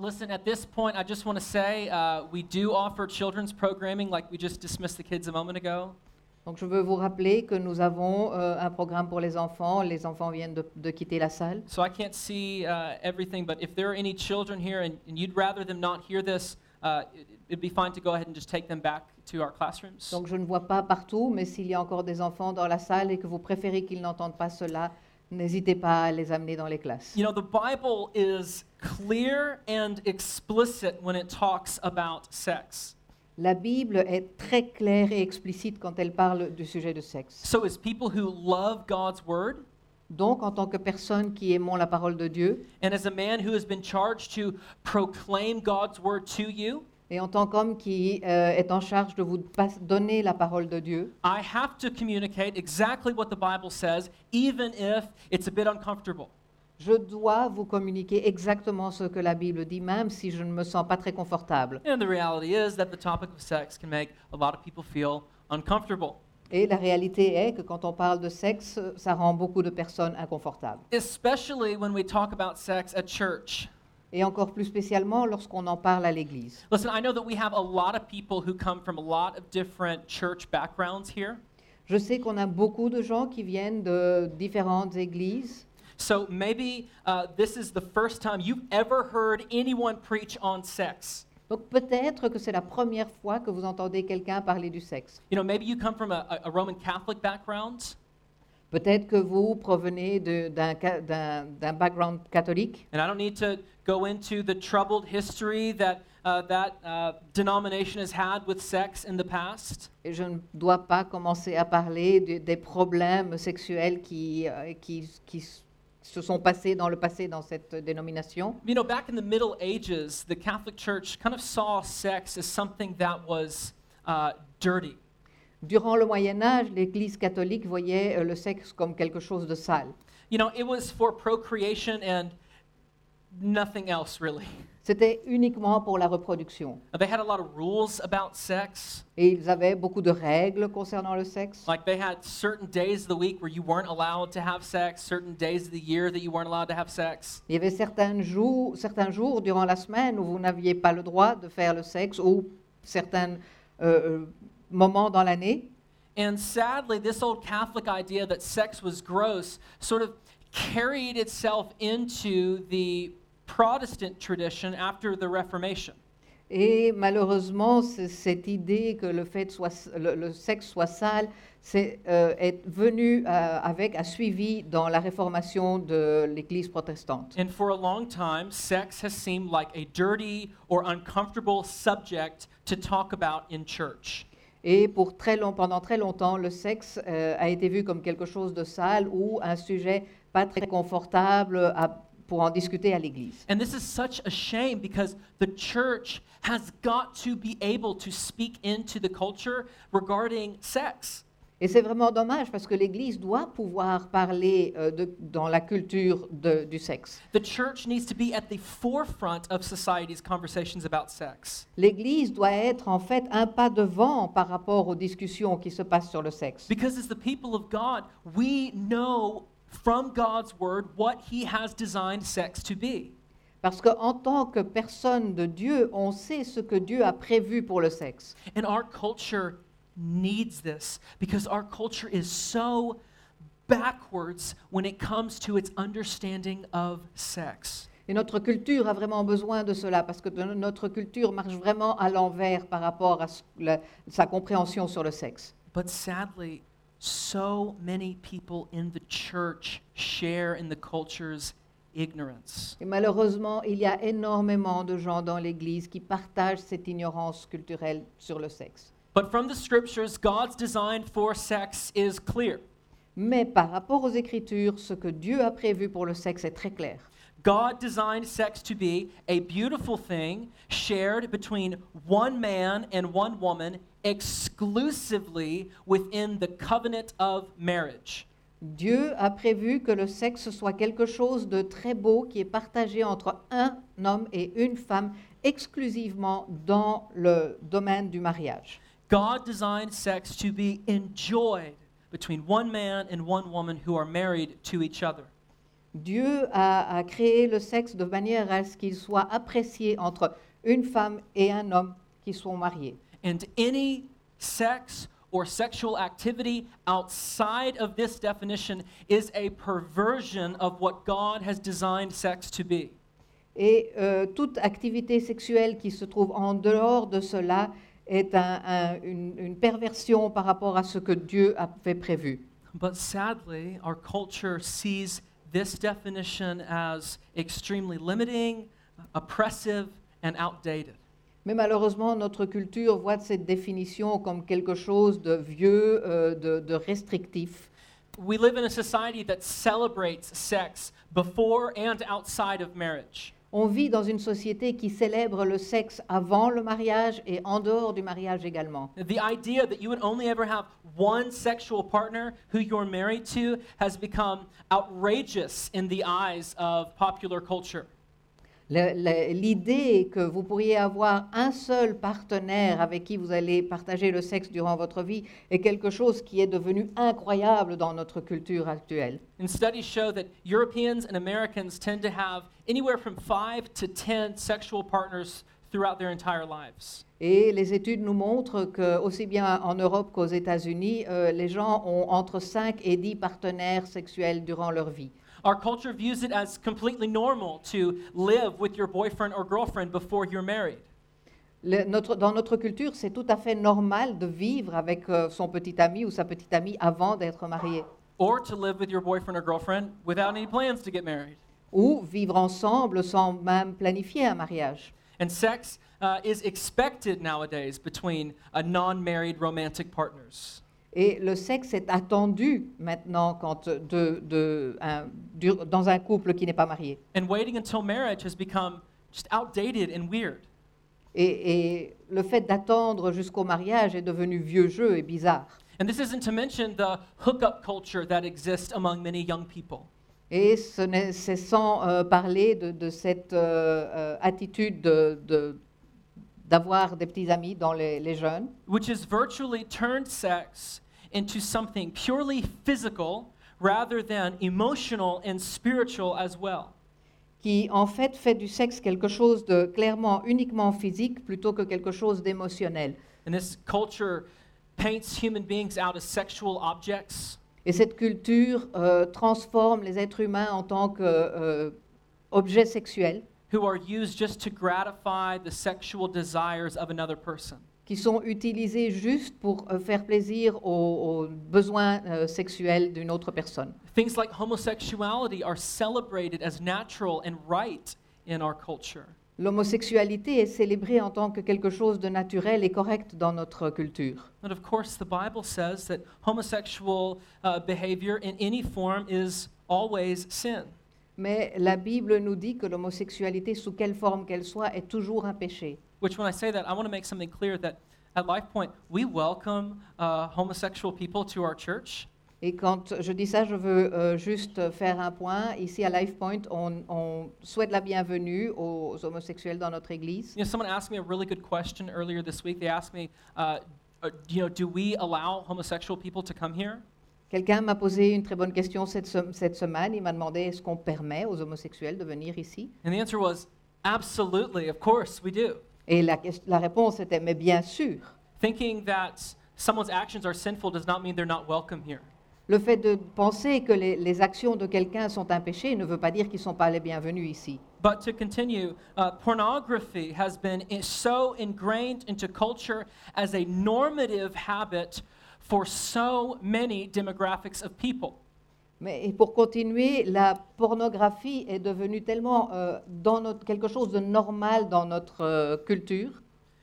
Listen, at this point, I just want to say uh, we do offer children's programming, like we just dismissed the kids a moment ago. Donc je veux vous rappeler que nous avons euh, un programme pour les enfants. Les enfants viennent de, de quitter la salle. So I can't see uh, everything, but if there are any children here and, and you'd rather them not hear this, uh, it, it'd be fine to go ahead and just take them back to our classrooms. Donc je ne vois pas partout, mais s'il y a encore des enfants dans la salle et que vous préférez qu'ils n'entendent pas cela, n'hésitez pas à les amener dans les classes. You know, the Bible is clear and explicit when it talks about sex. La Bible est très claire et explicite quand elle parle du sujet de sexe. So, as people who love God's word, Donc, en tant que personne qui aimons la parole de Dieu, and as a man who has been charged to proclaim God's word to you, et en tant qu'homme qui euh, est en charge de vous donner la parole de Dieu, I have to communicate exactly what the Bible says, even if it's a bit uncomfortable. je dois vous communiquer exactement ce que la Bible dit, même si je ne me sens pas très confortable. And the reality is that the topic of sex can make a lot of people feel uncomfortable, Et la réalité est que quand on parle de sexe, ça rend beaucoup de personnes inconfortables. especially when we talk about sex at church. Et encore plus spécialement lorsqu'on en parle à l'église. Listen, I know that we have a lot of people who come from a lot of different church backgrounds here. Je sais qu'on a beaucoup de gens qui viennent de différentes églises. So maybe uh, this is the first time you've ever heard anyone preach on sex. Donc peut-être que c'est la première fois que vous entendez quelqu'un parler du sexe. You know, maybe you come from a, a a Roman Catholic background, Peut-être que vous provenez d'un background catholique? and I don't need to go into the troubled history that uh, that uh, denomination has had with sex in the past. Et je ne dois pas commencer à parler de- des problèmes sexuels qui, euh, qui, qui se sont passés dans le passé dans cette dénomination. You know, back in the Middle Ages, the Catholic Church kind of saw sex as something that was uh, dirty. Durant le Moyen Âge, l'Église catholique voyait euh, le sexe comme quelque chose de sale. You know, it was for procreation and nothing else really. C'était uniquement pour la reproduction. They had a lot of rules about sex. Et ils avaient beaucoup de règles concernant le sexe. Like they had certain days of the week where you weren't allowed to have sex, certain days of the year that you weren't allowed to have sex. Il y avait certains jours, certains jours durant la semaine où vous n'aviez pas le droit de faire le sexe ou certains euh, moments dans l'année. And sadly, this old Catholic idea that sex was gross sort of carried itself into the Protestant tradition after the Reformation. Et malheureusement, cette idée que le, fait soit, le, le sexe soit sale euh, est venu euh, avec, a suivi dans la réformation de l'Église protestante. And for a long time, sex has seemed like a dirty or uncomfortable subject to talk about in church. Et pour très long, pendant très longtemps, le sexe euh, a été vu comme quelque chose de sale ou un sujet pas très confortable à- pour en discuter à l'Église. And this is such a shame because the church has got to be able to speak into the culture regarding sex. Et c'est vraiment dommage parce que l'Église doit pouvoir parler euh, de- dans la culture de- du sexe. The church needs to be at the forefront of society's conversations about sex. L'Église doit être en fait un pas devant par rapport aux discussions qui se passent sur le sexe. Because as the people of God, we know from God's word what he has designed sex to be. Parce qu'en tant que personne de Dieu, on sait ce que Dieu a prévu pour le sexe. And our culture needs this because our culture is so backwards when it comes to its understanding of sex. Et notre culture a vraiment besoin de cela parce que notre culture marche vraiment à l'envers par rapport à la- sa compréhension sur le sexe. But sadly, so many people in the church share in the culture's ignorance. Et malheureusement, il y a énormément de gens dans l'Église qui partagent cette ignorance culturelle sur le sexe. But from the scriptures, God's design for sex is clear. Mais par rapport aux Écritures, ce que Dieu a prévu pour le sexe est très clair. God designed sex to be a beautiful thing shared between one man and one woman exclusively within the covenant of marriage. Dieu a prévu que le sexe soit quelque chose de très beau qui est partagé entre un homme et une femme exclusivement dans le domaine du mariage. God designed sex to be enjoyed between one man and one woman who are married to each other. Dieu a, a créé le sexe de manière à ce qu'il soit apprécié entre une femme et un homme qui sont mariés. And any sex or sexual activity outside of this definition is a perversion of what God has designed sex to be. Et euh, toute activité sexuelle qui se trouve en dehors de cela est un- un- une, une perversion par rapport à ce que Dieu avait prévu. But sadly, our culture sees this definition as extremely limiting, oppressive, and outdated. Mais malheureusement, notre culture voit cette définition comme quelque chose de vieux, euh, de, de restrictif. We live in a society that celebrates sex before and outside of marriage. On vit dans une société qui célèbre le sexe avant le mariage et en dehors du mariage également. The idea that you would only ever have one sexual partner who you're married to has become outrageous in the eyes of popular culture. L'idée que vous pourriez avoir un seul partenaire avec qui vous allez partager le sexe durant votre vie est quelque chose qui est devenu incroyable dans notre culture actuelle. And studies show that Europeans and Americans tend to have anywhere from five to 10 sexual partners throughout their entire lives. Et les études nous montrent que, aussi bien en Europe qu'aux États-Unis, euh, les gens ont entre 5 et 10 partenaires sexuels durant leur vie. Our culture views it as completely normal to live with your boyfriend or girlfriend before you're married. Le- notre- dans notre culture, c'est tout à fait normal de vivre avec euh, son petit ami ou sa petite amie avant d'être marié. Or to live with your boyfriend or girlfriend without any plans to get married. Ou vivre ensemble sans même planifier un mariage. And sex uh, is expected nowadays between uh, non married romantic partners. Et le sexe est attendu maintenant quand de, de- un- dur- dans un couple qui n'est pas marié. And waiting until marriage has become just outdated and weird. Et, et le fait d'attendre jusqu'au mariage est devenu vieux jeu et bizarre. And this isn't to mention the hookup culture that exists among many young people. Et ce n'est- c'est sans euh, parler de, de cette euh, euh, attitude de- de- d'avoir des petits amis dans les, les jeunes, which has virtually turned sex into something purely physical rather than emotional and spiritual as well. qui en fait fait du sexe quelque chose de clairement uniquement physique plutôt que quelque chose d'émotionnel. And this culture paints human beings out as sexual objects Et cette culture euh, transforme les êtres humains en tant qu'objets sexuels who are used just to gratify the sexual desires of another person. Qui sont utilisés juste pour euh, faire plaisir aux, aux besoins euh, sexuels d'une autre personne. Things like homosexuality are celebrated as natural and right in our culture. L'homosexualité est célébrée en tant que quelque chose de naturel et correct dans notre culture. But of course, the Bible says that homosexual uh, behavior in any form is always sin. Mais la Bible nous dit que l'homosexualité, sous quelle forme qu'elle soit, est toujours un péché. Which, when I say that, I want to make something clear that at LifePoint, we welcome uh, homosexual people to our church. Et quand je dis ça, je veux euh, juste faire un point. Ici à LifePoint, on, on souhaite la bienvenue aux homosexuels dans notre église. You know, someone asked me a really good question earlier this week. They asked me, uh, uh, you know, do we allow homosexual people to come here? Quelqu'un m'a posé une très bonne question cette, se- cette semaine. Il m'a demandé est-ce qu'on permet aux homosexuels de venir ici And the answer was, absolutely, of course we do. Et la, réponse était mais bien sûr. Thinking that someone's actions are sinful does not mean they're not welcome here. Le fait de penser que les, les actions de quelqu'un sont un péché ne veut pas dire qu'ils ne sont pas les bienvenus ici. But to continue, uh, pornography has been i- so ingrained into culture as a normative habit for so many demographics of people. Mais et pour continuer, la pornographie est devenue tellement euh, dans notre, quelque chose de normal dans notre euh, culture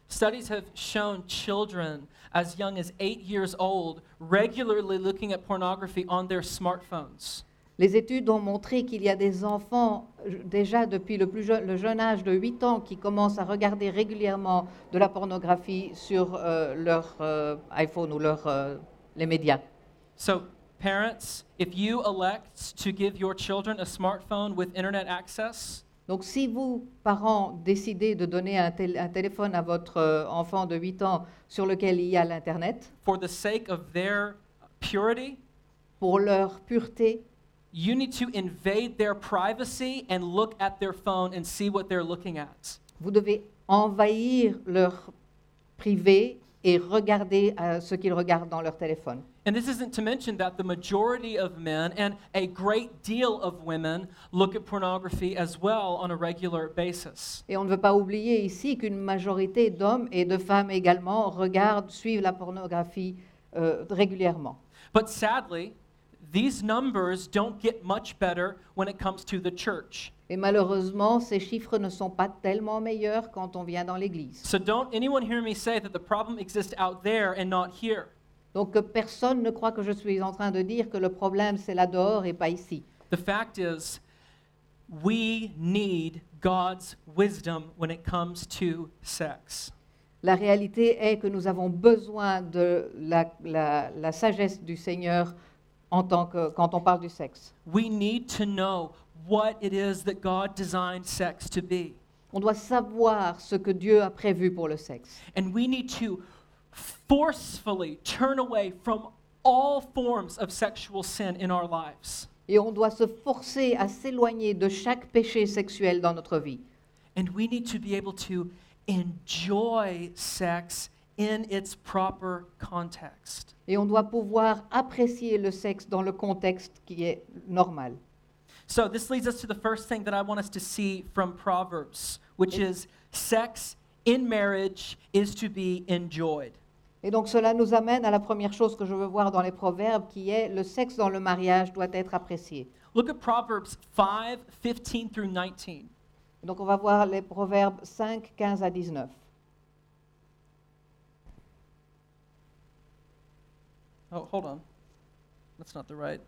Studies have shown children as young as eight years old regularly looking at pornography on their smartphones. Les études ont montré qu'il y a des enfants, euh, déjà depuis le, plus jeune, le jeune âge de 8 ans, qui commencent à regarder régulièrement de la pornographie sur euh, leur euh, iPhone ou leur, euh, les médias. So, parents, if you elect to give your children a smartphone with internet access, Donc si vous, parents, décidez de donner un, tél- un téléphone à votre euh, enfant de 8 ans sur lequel il y a l'Internet, for the sake of their purity, pour leur pureté, you need to invade their privacy and look at their phone and see what they're looking at. Vous devez envahir leur privé et regarder euh, ce qu'ils regardent dans leur téléphone. And this isn't to mention that the majority of men and a great deal of women look at pornography as well on a regular basis. Et on ne veut pas oublier ici qu'une majorité d'hommes et de femmes également regardent, suivent la pornographie euh, régulièrement. But sadly, these numbers don't get much better when it comes to the church. Et malheureusement, ces chiffres ne sont pas tellement meilleurs quand on vient dans l'Église. So don't anyone hear me say that the problem exists out there and not here. Donc personne ne croit que je suis en train de dire que le problème c'est là dehors et pas ici. The fact is, we need God's wisdom when it comes to sex. La réalité est que nous avons besoin de la, la- la sagesse du Seigneur en tant que, quand on parle du sexe. We need to know what it is that God designed sex to be. On doit savoir ce que Dieu a prévu pour le sexe. And we need to forcefully turn away from all forms of sexual sin in our lives. Et on doit se forcer à s'éloigner de chaque péché sexuel dans notre vie. And we need to be able to enjoy sex in its proper context. Et on doit pouvoir apprécier le sexe dans le contexte qui est normal. So, this leads us to the first thing that I want us to see from Proverbs, which is sex in marriage is to be enjoyed. Et donc cela nous amène à la première chose que je veux voir dans les proverbes, qui est le sexe dans le mariage doit être apprécié. Look at Proverbs 5 15 through 19. Donc on va voir les proverbes 5, 15 à 19. Oh, hold on. That's not the right.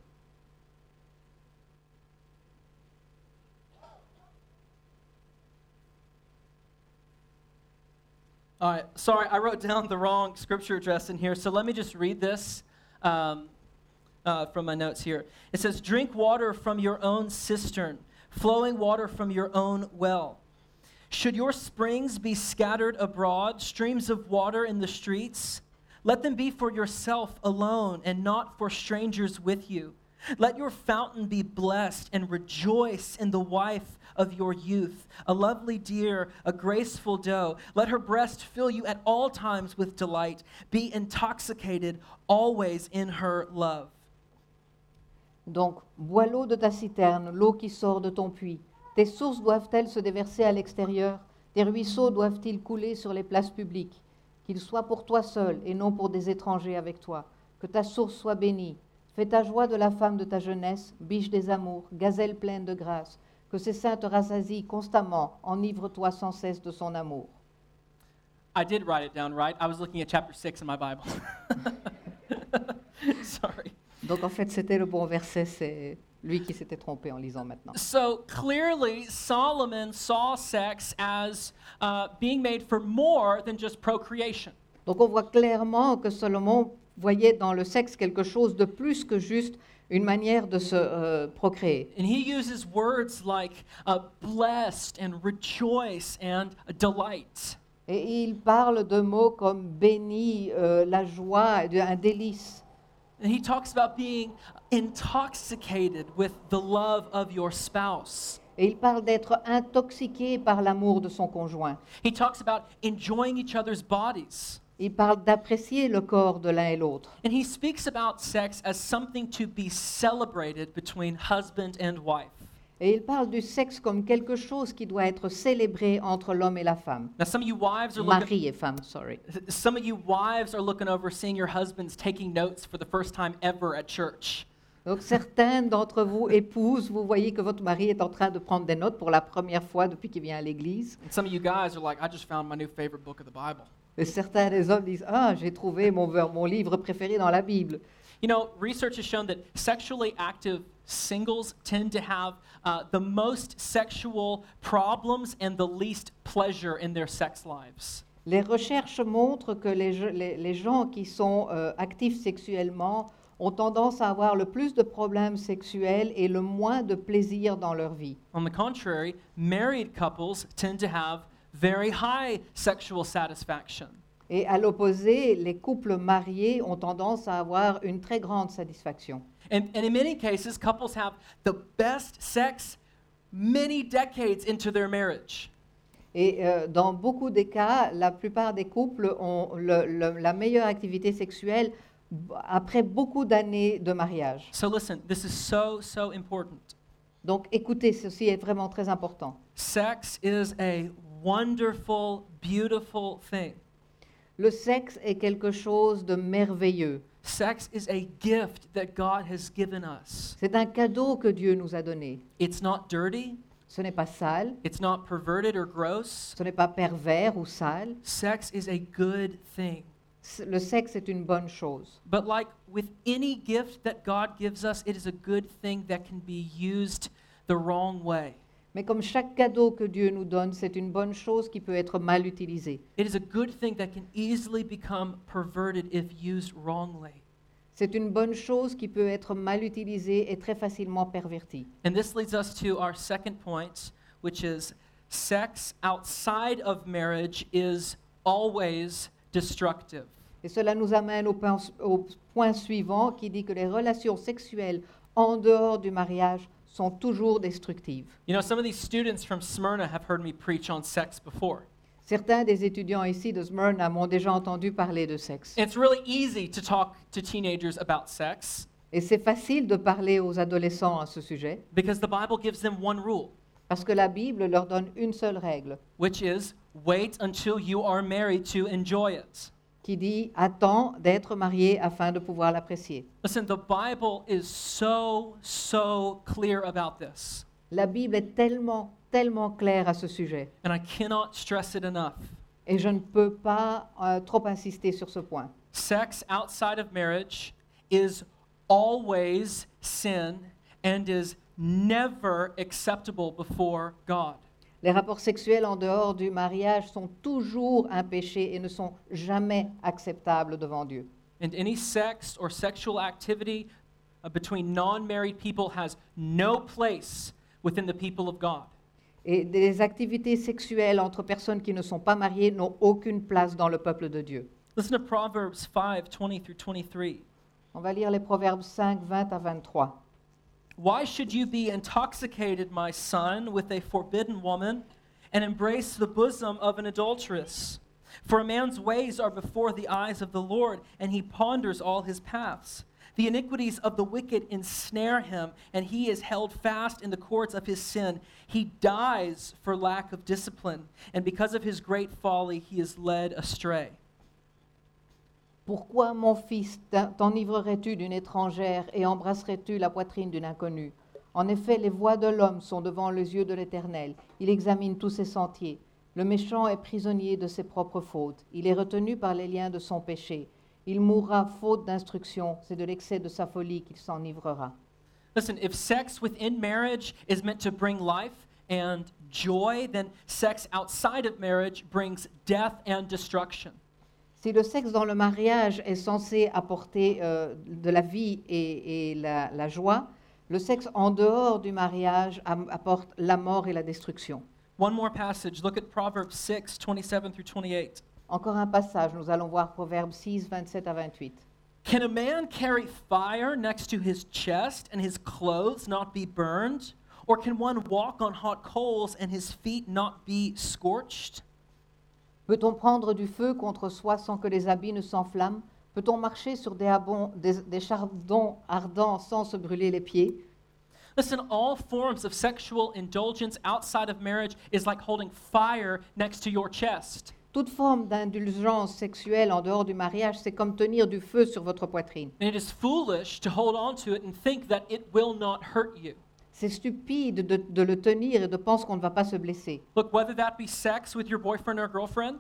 All right, sorry, I wrote down the wrong scripture address in here, so let me just read this um, uh, from my notes here. It says, Drink water from your own cistern, flowing water from your own well. Should your springs be scattered abroad, streams of water in the streets? Let them be for yourself alone and not for strangers with you. Let your fountain be blessed and rejoice in the wife of your youth, a lovely deer, a graceful doe. Let her breast fill you at all times with delight. Be intoxicated always in her love. Donc, bois l'eau de ta citerne, l'eau qui sort de ton puits. Tes sources doivent-elles se déverser à l'extérieur? Tes ruisseaux doivent-ils couler sur les places publiques? Qu'ils soient pour toi seul et non pour des étrangers avec toi. Que ta source soit bénie. Fais ta joie de la femme de ta jeunesse, biche des amours, gazelle pleine de grâce. Que ses seins te rassasient constamment, enivre-toi sans cesse de son amour. I did write it down right? I was looking at chapter 6 in my Bible. Sorry. Donc en fait, c'était le bon verset, c'est lui qui s'était trompé en lisant maintenant. So clearly, Solomon saw sex as uh, being made for more than just procreation. Donc on voit clairement que Salomon voyait dans le sexe quelque chose de plus que juste une manière de se euh, procréer. And he uses words like uh, blessed and rejoice and delight. Et il parle de mots comme béni, euh, la joie, un délice. And he talks about being intoxicated with the love of your spouse. Et il parle d'être intoxiqué par l'amour de son conjoint. He talks about enjoying each other's bodies. Il parle d'apprécier le corps de l'un et l'autre. And he speaks about sex as something to be celebrated between husband and wife. Et il parle du sexe comme quelque chose qui doit être célébré entre l'homme et la femme. Now, some of you wives are looking. Mari et femme, sorry. Some of you wives are looking over seeing your husbands taking notes for the first time ever at church. Donc certaines d'entre vous, épouses, vous voyez que votre mari est en train de prendre des notes pour la première fois depuis qu'il vient à l'église. Some of you guys are like, I just found my new favorite book of the Bible. Et certains des hommes disent, ah, j'ai trouvé mon, mon livre préféré dans la Bible. You know, research has shown that sexually active singles tend to have uh, the most sexual problems and the least pleasure in their sex lives. Les recherches montrent que les, les- les gens qui sont euh, actifs sexuellement ont tendance à avoir le plus de problèmes sexuels et le moins de plaisir dans leur vie. On the contrary, married couples tend to have very high sexual satisfaction. Et à l'opposé, les couples mariés ont tendance à avoir une très grande satisfaction. And, and in many cases, couples have the best sex many decades into their marriage. Et euh, dans beaucoup des cas, la plupart des couples ont le- le- la meilleure activité sexuelle après beaucoup d'années de mariage. So listen, this is so, so important. Donc écoutez, ceci est vraiment très important. Sex is a wonderful, beautiful thing. Le sexe est quelque chose de merveilleux. Sex is a gift that God has given us. C'est un cadeau que Dieu nous a donné. It's not dirty, Ce n'est pas sale, it's not perverted or gross. ce n'est pas pervers ou sale. Sex is a good thing. Le sexe est une bonne chose. But like with any gift that God gives us, it is a good thing that can be used the wrong way. Mais comme chaque cadeau que Dieu nous donne, c'est une bonne chose qui peut être mal utilisée. It is a good thing that can easily become perverted if used wrongly. C'est une bonne chose qui peut être mal utilisée et très facilement pervertie. And this leads us to our second point, which is sex outside of marriage is always destructive. Et cela nous amène au point, au point suivant qui dit que les relations sexuelles en dehors du mariage sont toujours destructives. You know, some of these students from Smyrna have heard me preach on sex before. Certains des étudiants ici de Smyrna m'ont déjà entendu parler de sexe. It's really easy to talk to teenagers about sex Et c'est facile de parler aux adolescents à ce sujet because the Bible gives them one rule, parce que la Bible leur donne une seule règle which is wait until you are married to enjoy it. Qui dit attends d'être marié afin de pouvoir l'apprécier. Listen, the Bible is so, so clear about this. La Bible est tellement, tellement claire à ce sujet And I cannot stress it enough. et je ne peux pas euh, trop insister sur ce point. Sex outside of marriage is always sin and is never acceptable before God. Les rapports sexuels en dehors du mariage sont toujours un péché et ne sont jamais acceptables devant Dieu. And any sex or sexual activity uh, between non married people has no place within the people of God. Et des activités sexuelles entre personnes qui ne sont pas mariées n'ont aucune place dans le peuple de Dieu. Listen to Proverbs 5 20 through 23. On va lire les Proverbes 5, 20 à 23. Why should you be intoxicated, my son, with a forbidden woman, and embrace the bosom of an adulteress? For a man's ways are before the eyes of the Lord, and he ponders all his paths. The iniquities of the wicked ensnare him, and he is held fast in the cords of his sin. He dies for lack of discipline, and because of his great folly, he is led astray. Pourquoi, mon fils, t'en- t'enivrerais-tu d'une étrangère et embrasserais-tu la poitrine d'une inconnue? En effet, les voies de l'homme sont devant les yeux de l'Éternel. Il examine tous ses sentiers. Le méchant est prisonnier de ses propres fautes. Il est retenu par les liens de son péché. Il mourra faute d'instruction. C'est de l'excès de sa folie qu'il s'enivrera. Listen, if sex within marriage is meant to bring life and joy, then sex outside of marriage brings death and destruction. Si le sexe dans le mariage est censé apporter euh, de la vie et, et la, la joie, le sexe en dehors du mariage apporte la mort et la destruction. One more passage. Look at Proverbs 6, 27 through 28. Encore un passage, nous allons voir Proverbe 6, 27 à 28. Can a man carry fire next to his chest and his clothes not be burned? Or can one walk on hot coals and his feet not be scorched? Peut-on prendre du feu contre soi sans que les habits ne s'enflamment? Peut-on marcher sur des, abon- des- des chardons ardents sans se brûler les pieds? Listen, all forms of sexual indulgence outside of marriage is like holding fire next to your chest. Toute forme d'indulgence sexuelle en dehors du mariage, c'est comme tenir du feu sur votre poitrine. And it is foolish to hold on to it and think that it will not hurt you. C'est stupide de, de le tenir et de penser qu'on ne va pas se blesser. Look, whether that be sex with your boyfriend or girlfriend,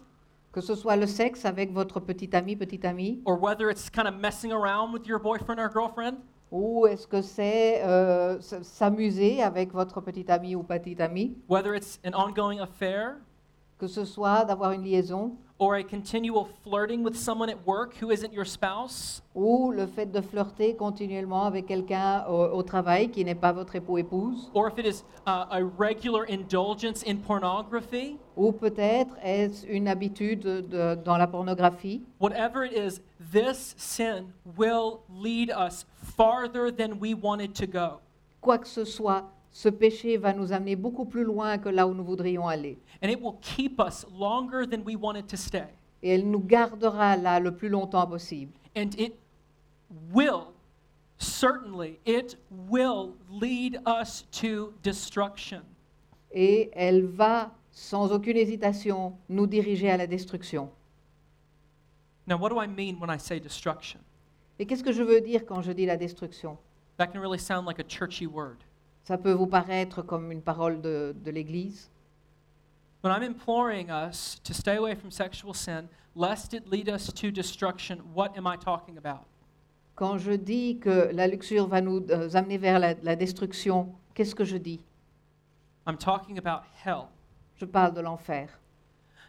Que ce soit le sexe avec votre petit ami, petite amie, or whether it's kind of messing around with your boyfriend or girlfriend, ou est-ce que c'est euh, s'amuser avec votre petit ami ou petite amie, whether it's an ongoing affair, que ce soit d'avoir une liaison or a continual flirting with someone at work who isn't your spouse, ou le fait de flirter continuellement avec quelqu'un au, au travail qui n'est pas votre époux épouse, or if it is uh, a regular indulgence in pornography, ou peut-être est-ce une habitude de- dans la pornographie. whatever it is, this sin will lead us farther than we wanted to go. Quoi que ce soit, ce péché va nous amener beaucoup plus loin que là où nous voudrions aller. And it will keep us longer than we wanted to stay. Et elle nous gardera là le plus longtemps possible. And it will, certainly, it will lead us to destruction. Et elle va, sans aucune hésitation, nous diriger à la destruction. Now, what do I mean when I say destruction? Et qu'est-ce que je veux dire quand je dis la destruction? That can really sound like a churchy word. Ça peut vous paraître comme une parole de, de l'Église? When I'm imploring us to stay away from sexual sin, lest it lead us to destruction, what am I talking about? Quand je dis que la luxure va nous euh, amener vers la, la destruction, qu'est-ce que je dis? I'm talking about hell. Je parle de l'enfer.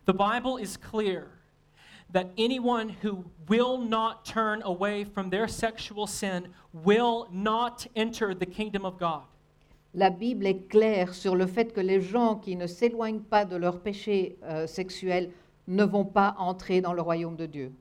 The Bible is clear that anyone who will not turn away from their sexual sin will not enter the kingdom of God. La Bible est claire sur le fait que les gens qui ne s'éloignent pas de leur péché euh, sexuel ne vont pas entrer dans le royaume de Dieu.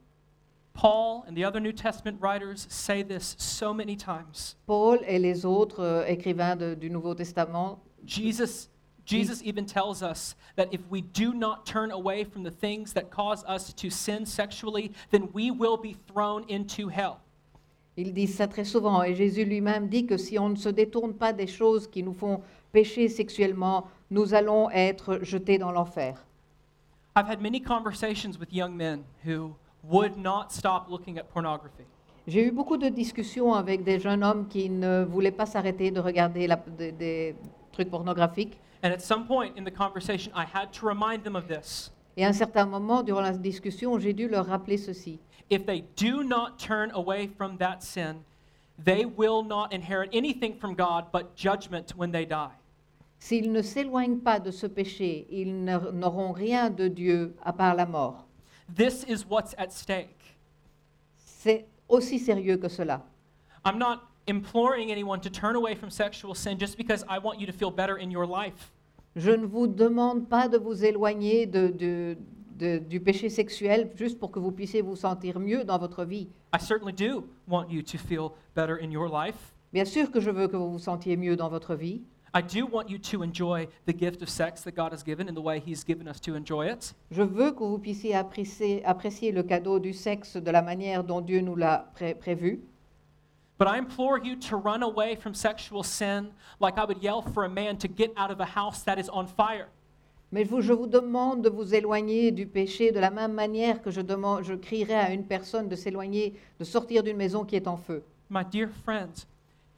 Paul and the other New Testament writers say this so many times. Paul et les autres euh, écrivains de- du Nouveau Testament, Jesus Jesus even tells us that if we do not turn away from the things that cause us to sin sexually, then we will be thrown into hell. Ils disent ça très souvent, et Jésus lui-même dit que si on ne se détourne pas des choses qui nous font pécher sexuellement, nous allons être jetés dans l'enfer. I've had many conversations with young men who would not stop looking at pornography. J'ai eu beaucoup de discussions avec des jeunes hommes qui ne voulaient pas s'arrêter de regarder la- des- des trucs pornographiques. And at some point in the conversation, I had to remind them of this. Et à un certain moment, durant la discussion, j'ai dû leur rappeler ceci. If they do not turn away from that sin, they will not inherit anything from God but judgment when they die. S'ils ne s'éloignent pas de ce péché, ils n'auront rien de Dieu à part la mort. This is what's at stake. C'est aussi sérieux que cela. I'm not imploring anyone to turn away from sexual sin just because I want you to feel better in your life. Je ne vous demande pas de vous éloigner de- de- de- du péché sexuel juste pour que vous puissiez vous sentir mieux dans votre vie. I certainly do want you to feel better in your life. Bien sûr que je veux que vous vous sentiez mieux dans votre vie. I do want you to enjoy the gift of sex that God has given in the way He's given us to enjoy it. Je veux que vous puissiez apprécier, apprécier le cadeau du sexe de la manière dont Dieu nous l'a pré- prévu. But I implore you to run away from sexual sin like I would yell for a man to get out of a house that is on fire. Mais vous- je vous demande de vous éloigner du péché de la même manière que je, demande, je crierai à une personne de s'éloigner, de sortir d'une maison qui est en feu. My dear friends,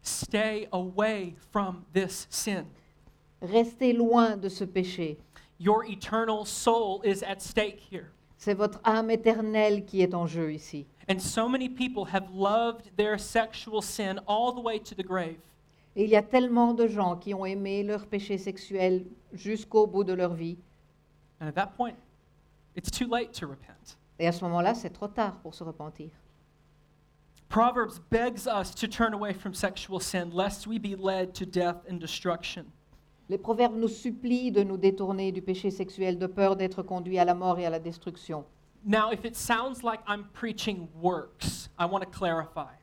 stay away from this sin. Restez loin de ce péché. Your eternal soul is at stake here. C'est votre âme éternelle qui est en jeu ici. And so many people have loved their sexual sin all the way to the grave. Et il y a tellement de gens qui ont aimé leur péché sexuel jusqu'au bout de leur vie. And at that point, it's too late to repent. Et à ce moment-là, c'est trop tard pour se repentir. Proverbs begs us to turn away from sexual sin lest we be led to death and destruction. Les proverbes nous supplient de nous détourner du péché sexuel de peur d'être conduits à la mort et à la destruction. Now, if it sounds like I'm preaching works, I want to clarify.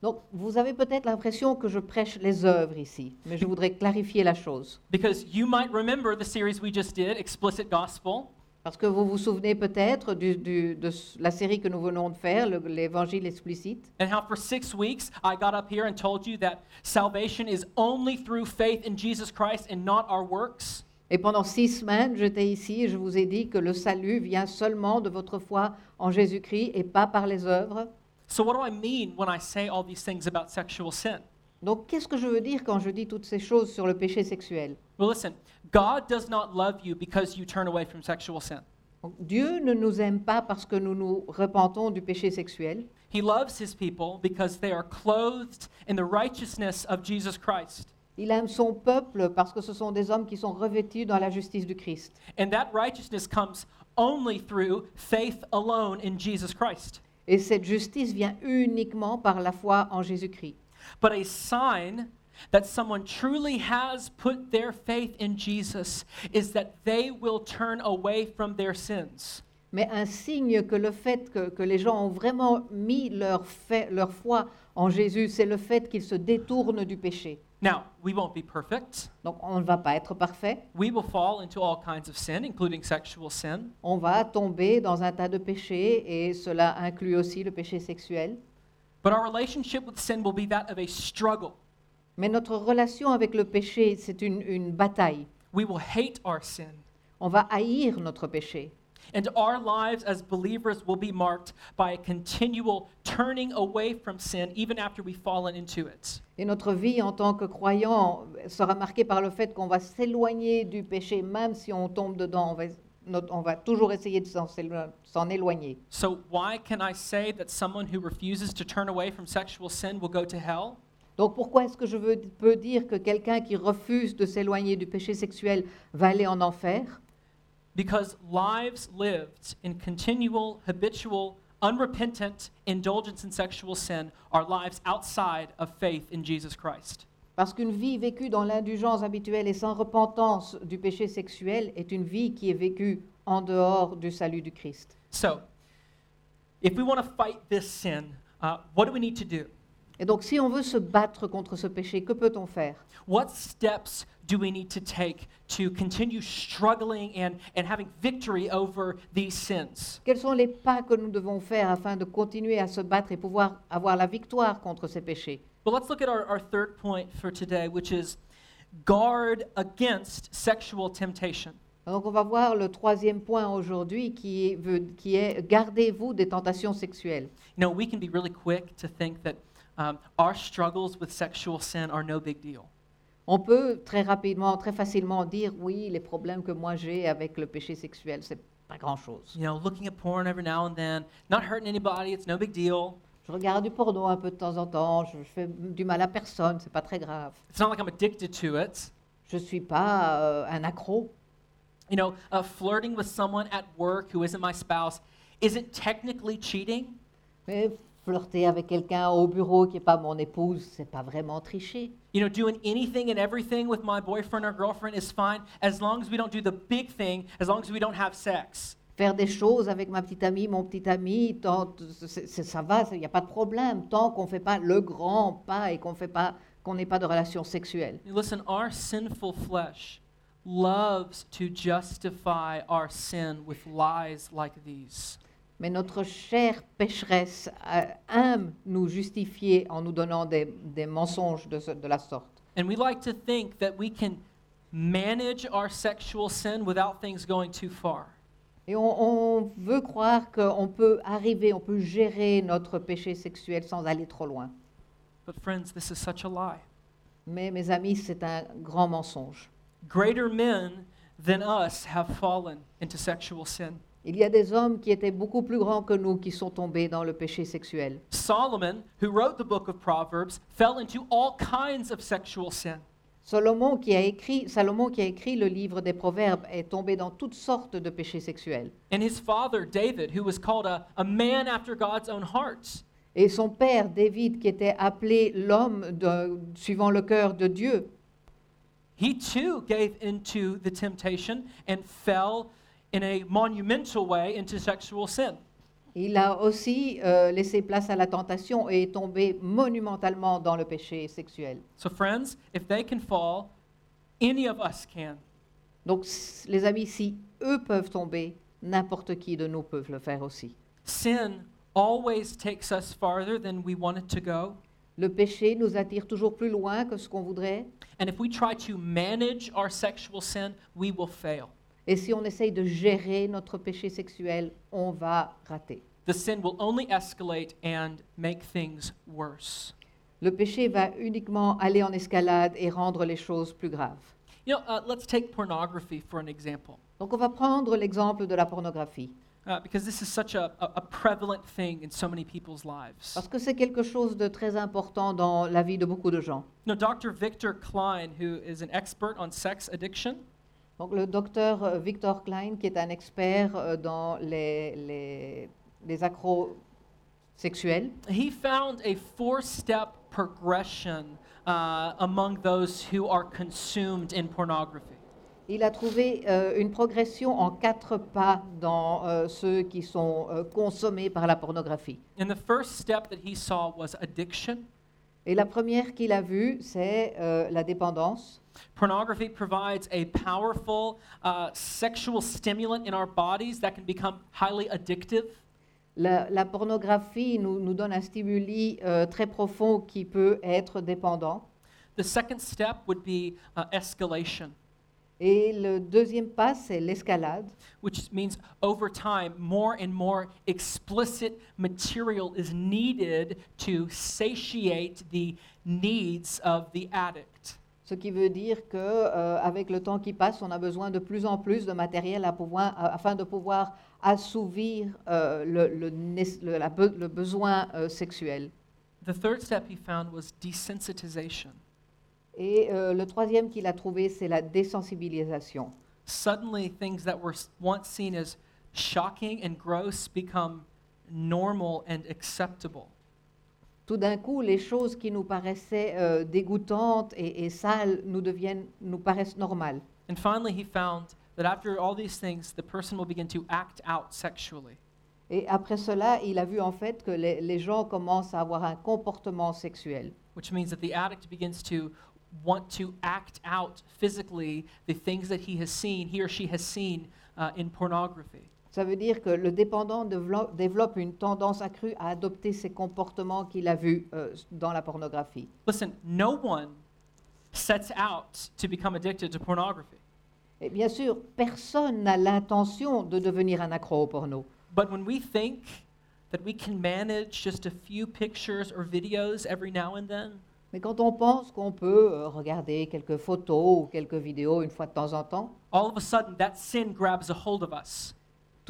Donc, vous avez peut-être l'impression que je prêche les œuvres ici, mais je voudrais clarifier la chose. Because you might remember the series we just did, Explicit Gospel, Parce que vous vous souvenez peut-être du- du- de la série que nous venons de faire, le- l'évangile explicite, and how for six weeks I got up here and told you that salvation is only through faith in Jesus Christ and not our works? Et pendant six semaines, j'étais ici et je vous ai dit que le salut vient seulement de votre foi en Jésus-Christ et pas par les œuvres. So, what do I mean when I say all these things about sexual sin? Donc, qu'est-ce que je veux dire quand je dis toutes ces choses sur le péché sexuel? Well, listen, God does not love you because you turn away from sexual sin. Donc, Dieu ne nous aime pas parce que nous nous repentons du péché sexuel. He loves his people because they are clothed in the righteousness of Jesus Christ. Il aime son peuple parce que ce sont des hommes qui sont revêtus dans la justice du Christ. And that righteousness comes only through faith alone in Jesus Christ. Et cette justice vient uniquement par la foi en Jésus-Christ. But a sign that someone truly has put their faith in Jesus is that they will turn away from their sins. Mais un signe que le fait que, que les gens ont vraiment mis leur, fait- leur foi en Jésus, c'est le fait qu'ils se détournent du péché. Now, we won't be perfect. Donc on ne va pas être parfait. We will fall into all kinds of sin, including sexual sin. On va tomber dans un tas de péchés et cela inclut aussi le péché sexuel. But our relationship with sin will be that of a struggle. Mais notre relation avec le péché, c'est une, une bataille. We will hate our sin. On va haïr notre péché. And our lives as believers will be marked by a continual turning away from sin even after we've fallen into it. Et notre vie en tant que croyant sera marquée par le fait qu'on va s'éloigner du péché, même si on tombe dedans, on va, notre- on va toujours essayer de s'en éloigner. So, why can I say that someone who refuses to turn away from sexual sin will go to hell? Donc pourquoi est-ce que je veux- peux dire que quelqu'un qui refuse de s'éloigner du péché sexuel va aller en enfer? Because lives lived in continual, habitual, unrepentant indulgence in sexual sin are lives outside of faith in Jesus Christ. Parce qu'une vie vécue dans l'indulgence habituelle et sans repentance du péché sexuel est une vie qui est vécue en dehors du salut du Christ. So, if we want to fight this sin, uh, what do we need to do? Et donc si on veut se battre contre ce péché, que peut-on faire? What steps do we need to take to continue struggling and, and having victory over these sins? Quels sont les pas que nous devons faire afin de continuer à se battre et pouvoir avoir la victoire contre ces péchés? Well, let's look at our, our third point for today, which is guard against sexual temptation. Donc on va voir le troisième point aujourd'hui qui est, qui est gardez-vous des tentations sexuelles. You know, we can be really quick to think that um, our struggles with sexual sin are no big deal. On peut très rapidement, très facilement dire oui, les problèmes que moi j'ai avec le péché sexuel, c'est pas grand-chose. You know, looking at porn every now and then, not hurting anybody, it's no big deal. Je regarde du porno un peu de temps en temps, je fais du mal à personne, c'est pas très grave. It's not like I'm addicted to it. Je suis pas euh, un accro. You know, uh, flirting with someone at work who isn't my spouse isn't technically cheating, Mais flirter avec quelqu'un au bureau qui n'est pas mon épouse, c'est pas vraiment tricher. You know, doing anything and everything with my boyfriend or girlfriend is fine as long as we don't do the big thing, as long as we don't have sex. Faire des choses avec ma petite amie, mon petit ami, tant- ça va, il n'y a pas de problème, tant qu'on ne fait pas le grand pas et qu'on fait pas qu'on n'ait pas de relation sexuelle. Listen, our sinful flesh loves to justify our sin with lies like these. Mais notre chair pécheresse euh, aime nous justifier en nous donnant des, des mensonges de, ce- de la sorte. And we like to think that we can manage our sexual sin without things going too far. Et on, on veut croire qu'on peut arriver, on peut gérer notre péché sexuel sans aller trop loin. But, friends, this is such a lie. Mais mes amis, c'est un grand mensonge. Greater men than us have fallen into sexual sin. Il y a des hommes qui étaient beaucoup plus grands que nous qui sont tombés dans le péché sexuel. Solomon, who wrote the book of Proverbs, fell into all kinds of sexual sin. Salomon qui, a écrit, Salomon qui a écrit le livre des Proverbes est tombé dans toutes sortes de péchés sexuels. And his father, David, who was called a, a man after God's own heart, Et son père, David, qui était appelé l'homme de- suivant le cœur de Dieu, he too gave into the temptation and fell in a monumental way into sexual sin. Il a aussi euh, laissé place à la tentation et est tombé monumentalement dans le péché sexuel. So, friends, if they can fall, any of us can. Donc, les amis, si eux peuvent tomber, n'importe qui de nous peut le faire aussi. Sin always takes us farther than we want it to go. Le péché nous attire toujours plus loin que ce qu'on voudrait. And if we try to manage our sexual sin, we will fail. Et si on essaye de gérer notre péché sexuel, on va rater. The sin will only escalate and make things worse. Le péché va uniquement aller en escalade et rendre les choses plus graves. You know, uh, let's take pornography for an example. Donc on va prendre l'exemple de la pornographie. uh, because this is such a, a, a prevalent thing in so many people's lives. Parce que c'est quelque chose de très important dans la vie de beaucoup de gens. You know, Dr. Victor Klein, who is an expert on sex addiction, Donc le docteur euh, Victor Klein, qui est un expert euh, dans les, les, les accros sexuels, he found a four-step progression uh, among those who are consumed in pornography. il a trouvé euh, une progression en quatre pas dans euh, ceux qui sont euh, consommés par la pornographie. And the first step that he saw was addiction. Et la première qu'il a vue, c'est la dépendance. Pornography provides a powerful uh, sexual stimulant in our bodies that can become highly addictive. La, la pornographie nous, nous donne un stimuli euh, très profond qui peut être dépendant. The second step would be uh, escalation, Et le deuxième pas, c'est l'escalade. which means over time, more and more explicit material is needed to satiate the needs of the addict. Ce qui veut dire que euh, avec le temps qui passe, on a besoin de plus en plus de matériel à pouvoir- à- afin de pouvoir assouvir euh, le, le le- la le besoin euh, sexuel. The third step he found was desensitization. Et euh, le troisième qu'il a trouvé, c'est la désensibilisation. Suddenly, things that were once seen as shocking and gross become normal and acceptable. Tout d'un coup, les choses qui nous paraissaient euh, dégoûtantes et, et sales nous, deviennent, nous paraissent normales. And finally, he found that after all these things, the person will begin to act out sexually. Et après cela, il a vu en fait que les, les gens commencent à avoir un comportement sexuel. which means that the addict begins to want to act out physically the things that he has seen, he or she has seen uh, in pornography. Ça veut dire que le dépendant développe, une tendance accrue à adopter ces comportements qu'il a vus euh, dans la pornographie. Listen, no one sets out to become addicted to pornography. Et bien sûr, personne n'a l'intention de devenir un accro au porno. But when we think that we can manage just a few pictures or videos every now and then, Mais quand on pense qu'on peut euh, regarder quelques photos ou quelques vidéos une fois de temps en temps, all of a sudden that sin grabs a hold of us.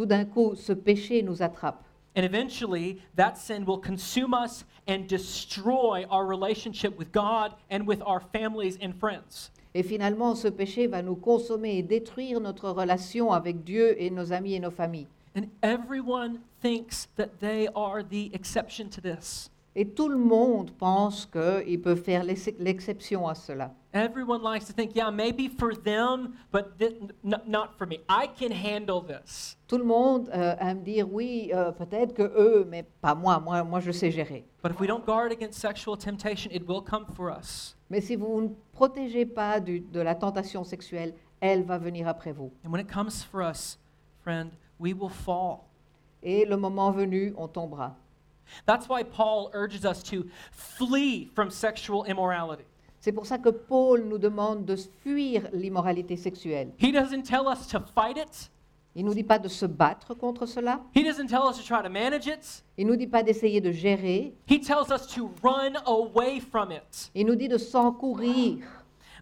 Tout d'un coup, ce péché nous attrape. And eventually, that sin will consume us and destroy our relationship with God and with our families and friends. Et finalement, ce péché va nous consommer et détruire notre relation avec Dieu et nos amis et nos familles. And everyone thinks that they are the exception to this. Et tout le monde pense qu'il peut faire l'ex- l'exception à cela. Everyone likes to think, yeah, maybe for them, but thi- n- not for me. I can handle this. Tout le monde euh, aime dire oui, euh, peut-être que eux, mais pas moi, moi, moi je sais gérer. But if we don't guard against sexual temptation, it will come for us. Mais si vous ne protégez pas du- de la tentation sexuelle, elle va venir après vous. And when it comes for us, friend, we will fall. Et le moment venu, on tombera. That's why Paul urges us to flee from sexual immorality. C'est pour ça que Paul nous demande de fuir l'immoralité sexuelle. He doesn't tell us to fight it. Il nous dit pas de se battre contre cela. He doesn't tell us to try to manage it. Il nous dit pas d'essayer de gérer. He tells us to run away from it. Il nous dit de s'encourir.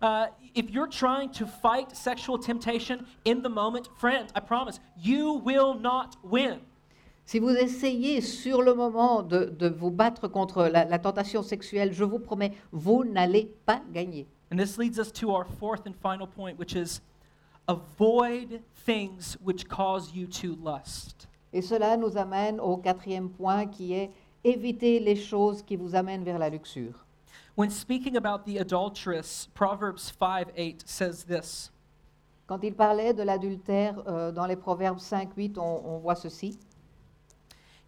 Uh, if you're trying to fight sexual temptation in the moment, friend, I promise, you will not win. Si vous essayez sur le moment de, de vous battre contre la, la tentation sexuelle, je vous promets, vous n'allez pas gagner. And this leads us to our fourth and final point, which is avoid things which cause you to lust. Et cela nous amène au quatrième point qui est éviter les choses qui vous amènent vers la luxure. When speaking about the adulteress, Proverbs 5 8 says this Quand il parlait de l'adultère euh, dans les Proverbes 5, 8, on, on voit ceci.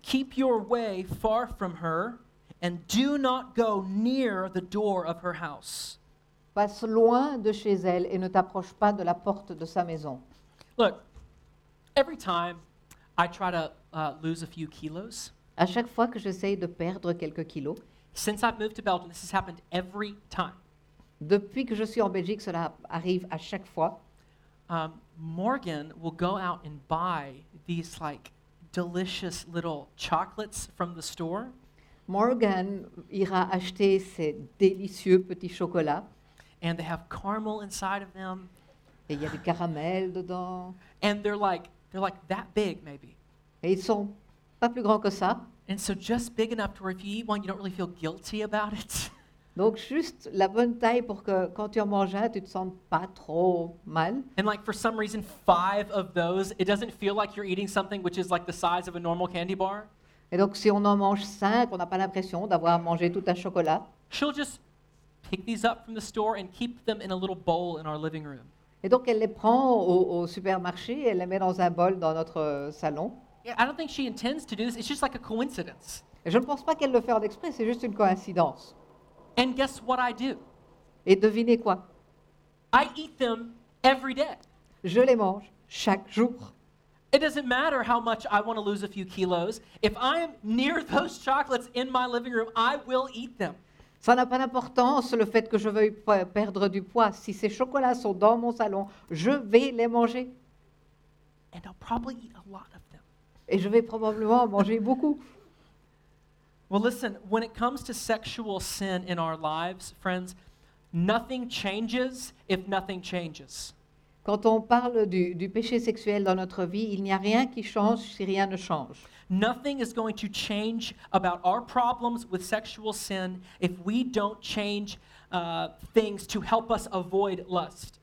Keep your way far from her, and do not go near the door of her house. Passe loin de chez elle et ne t'approche pas de la porte de sa maison. Look, every time I try to uh, lose a few kilos, À chaque fois que j'essaye de perdre quelques kilos, since I've moved to Belgium, this has happened every time. depuis que je suis en Belgique, cela arrive à chaque fois. Um, Morgan will go out and buy these like delicious little chocolates from the store, Morgan ira acheter ces délicieux petits chocolats and they have caramel inside of them, et il y a du caramel dedans and they're like they're like that big maybe. Et ils sont pas plus grands que ça. And so just big enough to where if you eat one, you don't really feel guilty about it. Donc juste la bonne taille pour que quand tu en manges un, tu te sentes pas trop mal. And like for some reason, five of those, it doesn't feel like you're eating something which is like the size of a normal candy bar. Et donc si on en mange cinq, on n'a pas l'impression d'avoir mangé tout un chocolat. She'll just pick these up from the store and keep them in a little bowl in our living room. Et donc elle les prend au, au supermarché, elle les met dans un bol dans notre euh, salon. Yeah, I don't think she intends to do this. It's just like a coincidence. Et je ne pense pas qu'elle le fait en exprès, c'est juste une coïncidence. And guess what I do? Et devinez quoi? I eat them every day. Je les mange chaque jour. It doesn't matter how much I want to lose a few kilos. If I am near those chocolates in my living room, I will eat them. Ça n'a pas d'importance le fait que je veuille pe- perdre du poids. Si ces chocolats sont dans mon salon, je vais les manger. And I'll probably eat a lot of them. Et je vais probablement en manger beaucoup. Well, listen, when it comes to sexual sin in our lives, friends, nothing changes if nothing changes. Quand on parle du, du péché sexuel dans notre vie, il n'y a rien qui change si rien ne change. Nothing is going to change about our problems with sexual sin if we don't change uh, things to help us avoid lust.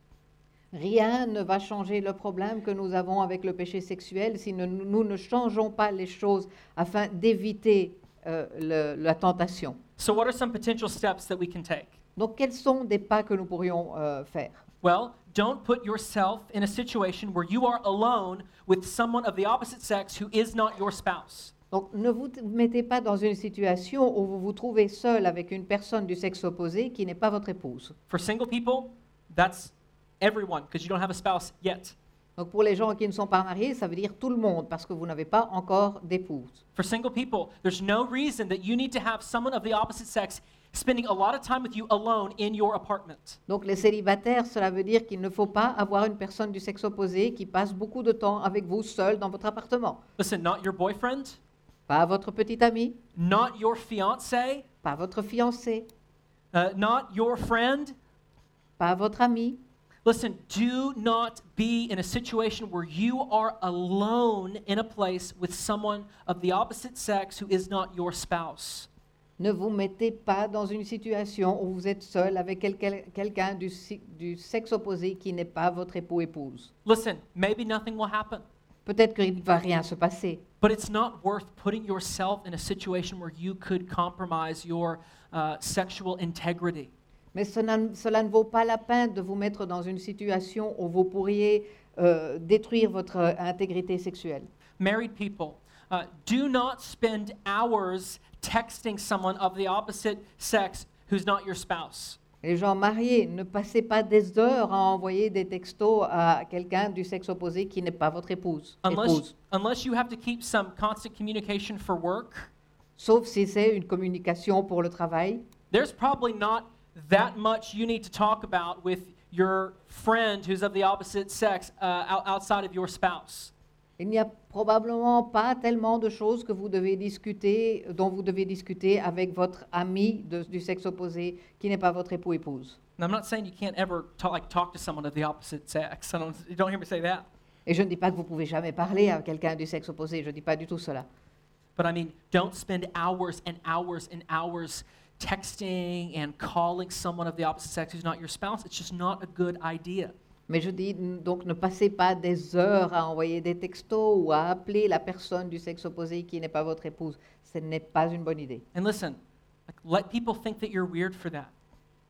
Rien ne va changer le problème que nous avons avec le péché sexuel si ne- nous ne changeons pas les choses afin d'éviter euh, le- la tentation. So, what are some potential steps that we can take? Donc, quels sont des pas que nous pourrions euh, faire? Well, don't put yourself in a situation where you are alone with someone of the opposite sex who is not your spouse. Donc, ne vous mettez pas dans une situation où vous vous trouvez seul avec une personne du sexe opposé qui n'est pas votre épouse. For single people, that's everyone because you don't have a spouse yet. Donc, pour les gens qui ne sont pas mariés, ça veut dire tout le monde parce que vous n'avez pas encore d'épouse. For single people, there's no reason that you need to have someone of the opposite sex spending a lot of time with you alone in your apartment. Donc, les célibataires, cela veut dire qu'il ne faut pas avoir une personne du sexe opposé qui passe beaucoup de temps avec vous seul dans votre appartement. Listen, not your boyfriend, Pas votre petit ami, not your fiance, pas votre fiancé, uh, not your friend. pas votre ami. Listen, do not be in a situation where you are alone in a place with someone of the opposite sex who is not your spouse. Ne vous mettez pas dans une situation où vous êtes seul avec quelqu'un quelqu'un du, si- du sexe opposé qui n'est pas votre époux-épouse. Listen, maybe nothing will happen, Peut-être qu'il ne va rien se passer, but it's not worth putting yourself in a situation where you could compromise your uh, sexual integrity. Mais cela, ne- cela ne vaut pas la peine de vous mettre dans une situation où vous pourriez euh, détruire votre euh, intégrité sexuelle. Married people, uh, do not spend hours texting someone of the opposite sex who's not your spouse. Les gens mariés, ne passez pas des heures à envoyer des textos à quelqu'un du sexe opposé qui n'est pas votre épouse. Unless, épouse. unless you have to keep some constant communication for work, Sauf si c'est une communication pour le travail. there's probably not that much you need to talk about with your friend who's of the opposite sex uh, out- outside of your spouse. Il n'y a probablement pas tellement de choses que vous devez discuter, dont vous devez discuter avec votre ami de- du sexe opposé qui n'est pas votre époux-épouse. And I'm not saying you can't ever talk, like, talk to someone of the opposite sex. I don't, you don't hear me say that. Et je ne dis pas que vous pouvez jamais parler à quelqu'un du sexe opposé, je ne dis pas du tout cela. But I mean, don't spend hours and hours and hours texting and calling someone of the opposite sex who's not your spouse. It's just not a good idea. Mais je dis donc ne passez pas des heures à envoyer des textos ou à appeler la personne du sexe opposé qui n'est pas votre épouse. Ce n'est pas une bonne idée. And listen, like, let people think that you're weird for that.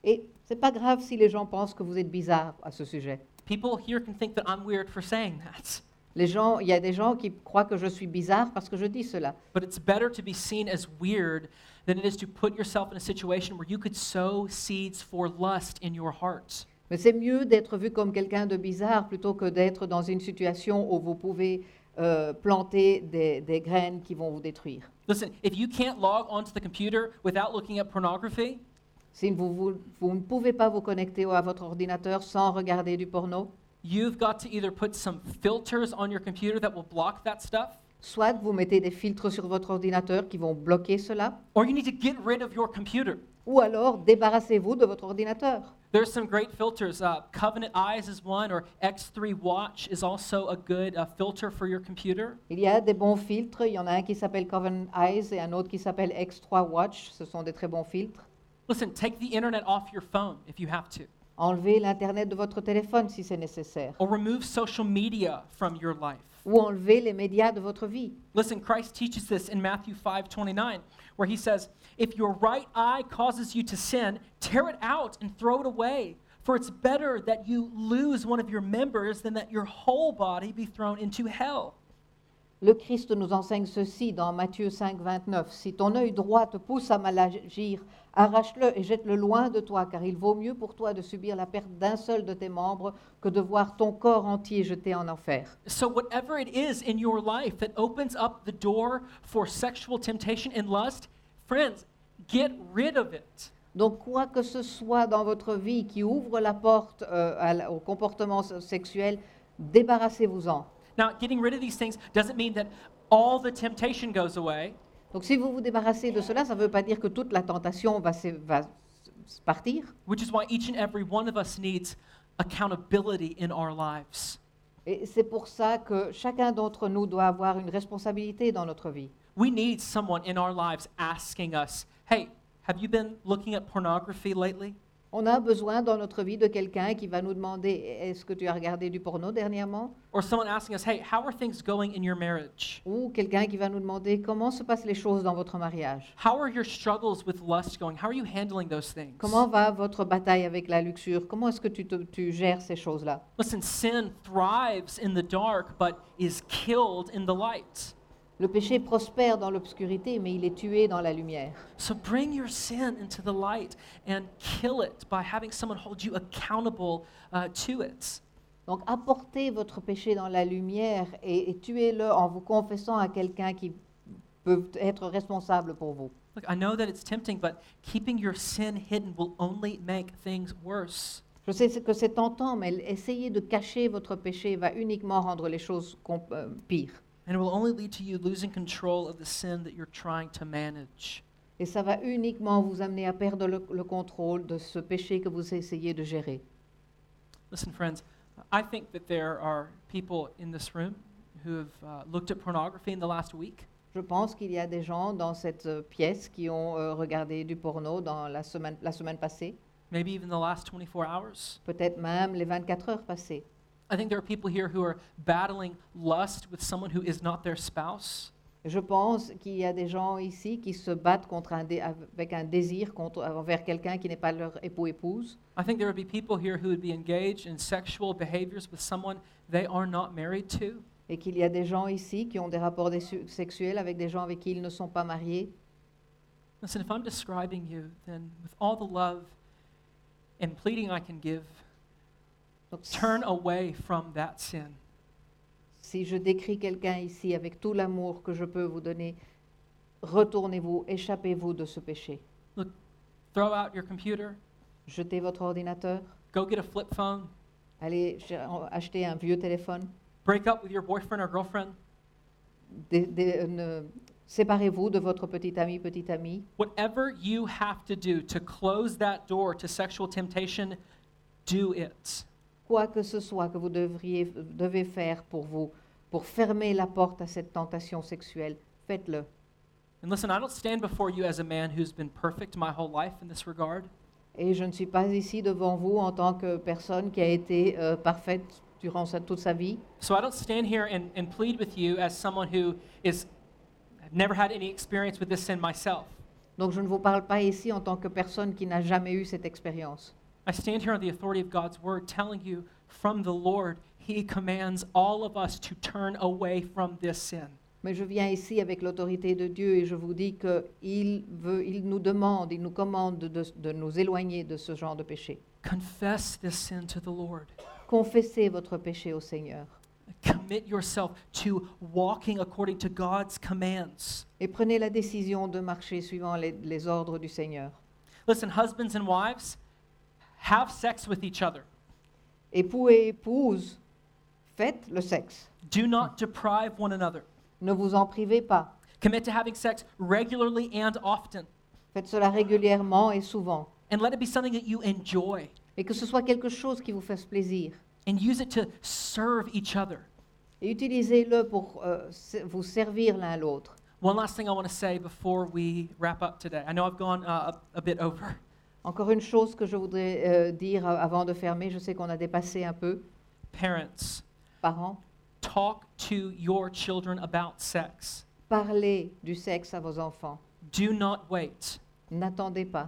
Et c'est pas grave si les gens pensent que vous êtes bizarre à ce sujet. People here can think that I'm weird for saying that. Les gens, il y a des gens qui croient que je suis bizarre parce que je dis cela. But it's better to be seen as weird than it is to put yourself in a situation where you could sow seeds for lust in your heart. Mais c'est mieux d'être vu comme quelqu'un de bizarre plutôt que d'être dans une situation où vous pouvez euh, planter des, des graines qui vont vous détruire. Listen, if you can't log onto the computer without looking at pornography, Si vous, vous- vous ne pouvez pas vous connecter à votre ordinateur sans regarder du porno, you've got to either put some filters on your computer that will block that stuff, Soit vous mettez des filtres sur votre ordinateur qui vont bloquer cela, or you need to get rid of your computer. ou alors débarrassez-vous de votre ordinateur. There's some great filters. Uh, Covenant Eyes is one, or X3 Watch is also a good uh, filter for your computer. Il y a des bons filtres. Il y en a un qui s'appelle Covenant Eyes et un autre qui s'appelle X3 Watch. Ce sont des très bons filtres. Listen, take the internet off your phone if you have to, Enlevez l'Internet de votre téléphone si c'est nécessaire. or remove social media from your life. Ou enlevez les médias de votre vie. Listen, Christ teaches this in Matthew 5 29, where he says, If your right eye causes you to sin, tear it out and throw it away. For it's better that you lose one of your members than that your whole body be thrown into hell. Le Christ nous enseigne ceci dans Matthieu 5, 29. Si ton œil droit te pousse à mal agir, arrache-le et jette-le loin de toi, car il vaut mieux pour toi de subir la perte d'un seul de tes membres que de voir ton corps entier jeté en enfer. So, whatever it is in your life that opens up the door for sexual temptation and lust, friends, get rid of it. Donc, quoi que ce soit dans votre vie qui ouvre la porte euh, à au comportement se- sexuel, débarrassez-vous-en. Now, getting rid of these things doesn't mean that all the temptation goes away. Donc, si vous vous débarrassez de cela, ça ne veut pas dire que toute la tentation va, se- va s- partir. which is why each and every one of us needs accountability in our lives. Et c'est pour ça que chacun d'entre nous doit avoir une responsabilité dans notre vie. We need someone in our lives asking us, hey, have you been looking at pornography lately? On a besoin dans notre vie de quelqu'un qui va nous demander est-ce que tu as regardé du porno dernièrement? Or someone asking us, hey, how are things going in your marriage? Ou quelqu'un qui va nous demander comment se passent les choses dans votre mariage? How are your struggles with lust going? How are you handling those things? Comment va votre bataille avec la luxure? Comment est-ce que tu, te- tu gères ces choses-là? Listen, sin thrives in the dark, but is killed in the light. Le péché prospère dans l'obscurité, mais il est tué dans la lumière. So bring your sin into the light and kill it by having someone hold you accountable uh, to it. Donc apportez votre péché dans la lumière et, et tuez-le en vous confessant à quelqu'un qui peut être responsable pour vous. Look, I know that it's tempting, but keeping your sin hidden will only make things worse. Je sais que c'est tentant, mais essayer de cacher votre péché va uniquement rendre les choses euh, pires. And it will only lead to you losing control of the sin that you're trying to manage. Et ça va uniquement vous amener à perdre le, le contrôle de ce péché que vous essayez de gérer. Listen, friends, I think that there are people in this room who have uh, looked at pornography in the last week. Je pense qu'il y a des gens dans cette euh, pièce qui ont euh, regardé du porno dans la semaine, la semaine passée, maybe even the last 24 hours. peut-être même les 24 heures passées. I think there are people here who are battling lust with someone who is not their spouse. Je pense qu'il y a des gens ici qui se battent contre un dé- avec un désir contre, envers quelqu'un qui n'est pas leur époux-épouse. I think there would be people here who would be engaged in sexual behaviors with someone they are not married to. Et qu'il y a des gens ici qui ont des rapports sexuels avec des gens avec qui ils ne sont pas mariés. Listen, if I'm describing you, then with all the love and pleading I can give, Donc, turn away from that sin. si je décris quelqu'un ici avec tout l'amour que je peux vous donner, retournez-vous, échappez-vous de ce péché. Look, Throw out your computer, Jetez votre ordinateur, go get a flip phone, allez acheter un vieux téléphone, break up with your boyfriend or girlfriend. dé- dé- ne- séparez-vous de votre petit ami, petite amie. Whatever you have to do to close that door to sexual temptation, do it. Quoi que ce soit que vous devriez, devez faire pour vous, pour fermer la porte à cette tentation sexuelle, faites-le. And listen, I don't stand before you as a man who's been perfect my whole life in this regard. Et je ne suis pas ici devant vous en tant que personne qui a été euh, parfaite durant sa- toute sa vie. So I don't stand here and, and plead with you as someone who is I've never had any experience with this sin myself. Donc je ne vous parle pas ici en tant que personne qui n'a jamais eu cette expérience. I stand here on the authority of God's word telling you from the Lord, He commands all of us to turn away from this sin. Mais je viens ici avec l'autorité de Dieu et je vous dis qu'il veut, il nous demande, il nous commande de, de nous éloigner de ce genre de péché. Confess this sin to the Lord. Confessez votre péché au Seigneur Commit yourself to walking according to God's commands. et prenez la décision de marcher suivant les, les ordres du Seigneur. Listen, husbands and wives, have sex with each other. Époux et épouse, faites le sexe. Do not deprive one another. Ne vous en privez pas. Commit to having sex regularly and often. Faites cela régulièrement et souvent. And let it be something that you enjoy. Et que ce soit quelque chose qui vous fasse plaisir. And use it to serve each other. Et utilisez-le pour euh, vous servir l'un l'autre. One last thing I want to say before we wrap up today. I know I've gone uh, a, a bit over. Encore une chose que je voudrais euh, dire a- avant de fermer, je sais qu'on a dépassé un peu. Parents, Parents, talk to your children about sex. parlez du sexe à vos enfants. Do not wait. N'attendez pas.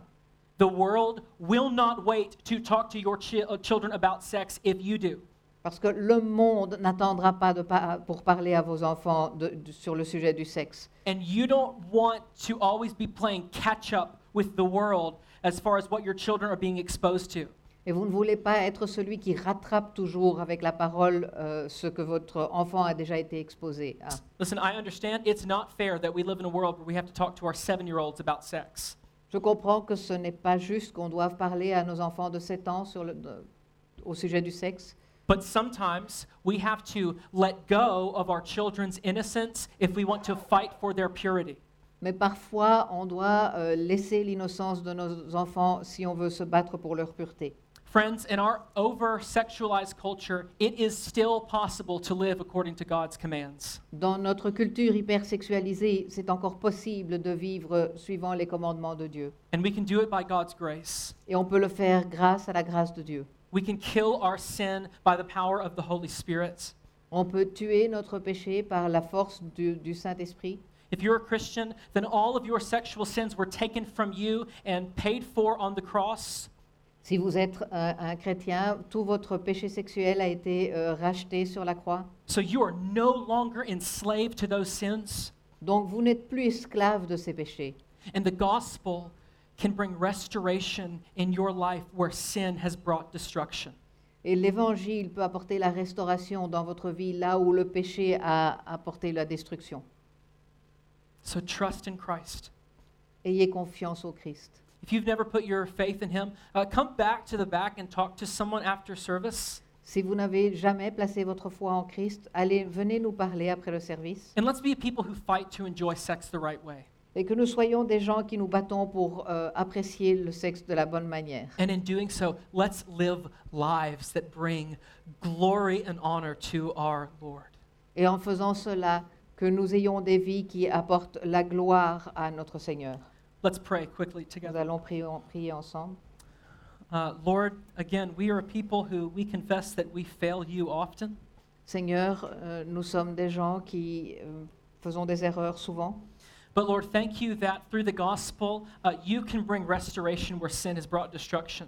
The world will not wait to talk to your chi- uh, children about sex if you do. Parce que le monde n'attendra pas de pa- pour parler à vos enfants de- de- sur le sujet du sexe. And you don't want to always be playing catch up with the world as far as what your children are being exposed to. Et vous ne voulez pas être celui qui rattrape toujours avec la parole euh, ce que votre enfant a déjà été exposé à. Listen, I understand it's not fair that we live in a world where we have to talk to our seven year olds about sex. Je comprends que ce n'est pas juste qu'on doive parler à nos enfants de 7 ans sur le- de- au sujet du sexe, But sometimes we have to let go of our children's innocence if we want to fight for their purity. Mais parfois on doit euh, laisser l'innocence de nos enfants si on veut se battre pour leur pureté. Friends, in our over sexualized culture, it is still possible to live according to God's commands. Dans notre culture hypersexualisée, c'est encore possible de vivre suivant les commandements de Dieu. And we can do it by God's grace. Et on peut le faire grâce à la grâce de Dieu. We can kill our sin by the power of the Holy Spirit. On peut tuer notre péché par la force du, du Saint-Esprit. If you're a Christian, then all of your sexual sins were taken from you and paid for on the cross. Si vous êtes un, un chrétien, tout votre péché sexuel a été euh, racheté sur la croix. So you are no longer enslaved to those sins. Donc vous n'êtes plus esclave de ces péchés. And the gospel can bring restoration in your life where sin has brought destruction. Et l'évangile peut apporter la restauration dans votre vie là où le péché a apporté la destruction. So trust in Christ. Ayez confiance au Christ. If you've never put your faith in Him, uh, come back to the back and talk to someone after service. Si vous n'avez jamais placé votre foi en Christ, allez, venez nous parler après le service. And let's be people who fight to enjoy sex the right way. Et que nous soyons des gens qui nous battons pour euh, apprécier le sexe de la bonne manière. And in doing so, let's live lives that bring glory and honor to our Lord. Et en faisant cela, que nous ayons des vies qui apportent la gloire à notre Seigneur. Let's pray quickly Nous together. allons prier, prier ensemble. Uh, Lord, again, we are a people who we confess that we fail you often. Seigneur, euh, nous sommes des gens qui euh, faisons des erreurs souvent. But Lord, thank you that through the gospel, uh, you can bring restoration where sin has brought destruction.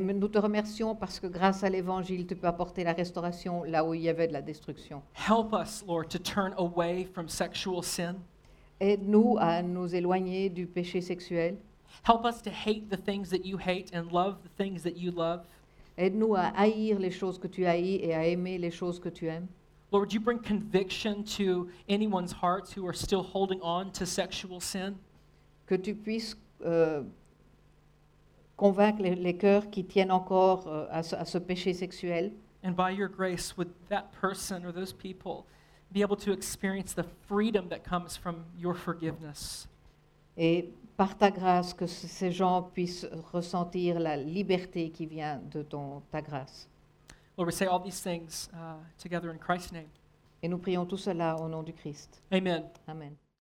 Mais nous te remercions parce que grâce à l'Évangile, tu peux apporter la restauration là où il y avait de la destruction. Help us, Lord, to turn away from sexual sin. Aide-nous à nous éloigner du péché sexuel. Help us to hate the things that you hate and love the things that you love. Aide-nous à haïr les choses que tu haïs et à aimer les choses que tu aimes. Lord, you bring conviction to anyone's hearts who are still holding on to sexual sin. Que tu puisses euh, convaincre les, les cœurs qui tiennent encore euh, à, ce, à ce péché sexuel. And by your grace, would that person or those people be able to experience the freedom that comes from your forgiveness? Et par ta grâce, que c- ces gens puissent ressentir la liberté qui vient de ton, ta grâce. Lord, we say all these things uh, together in Christ's name. Et nous prions tout cela au nom du Christ. Amen. Amen.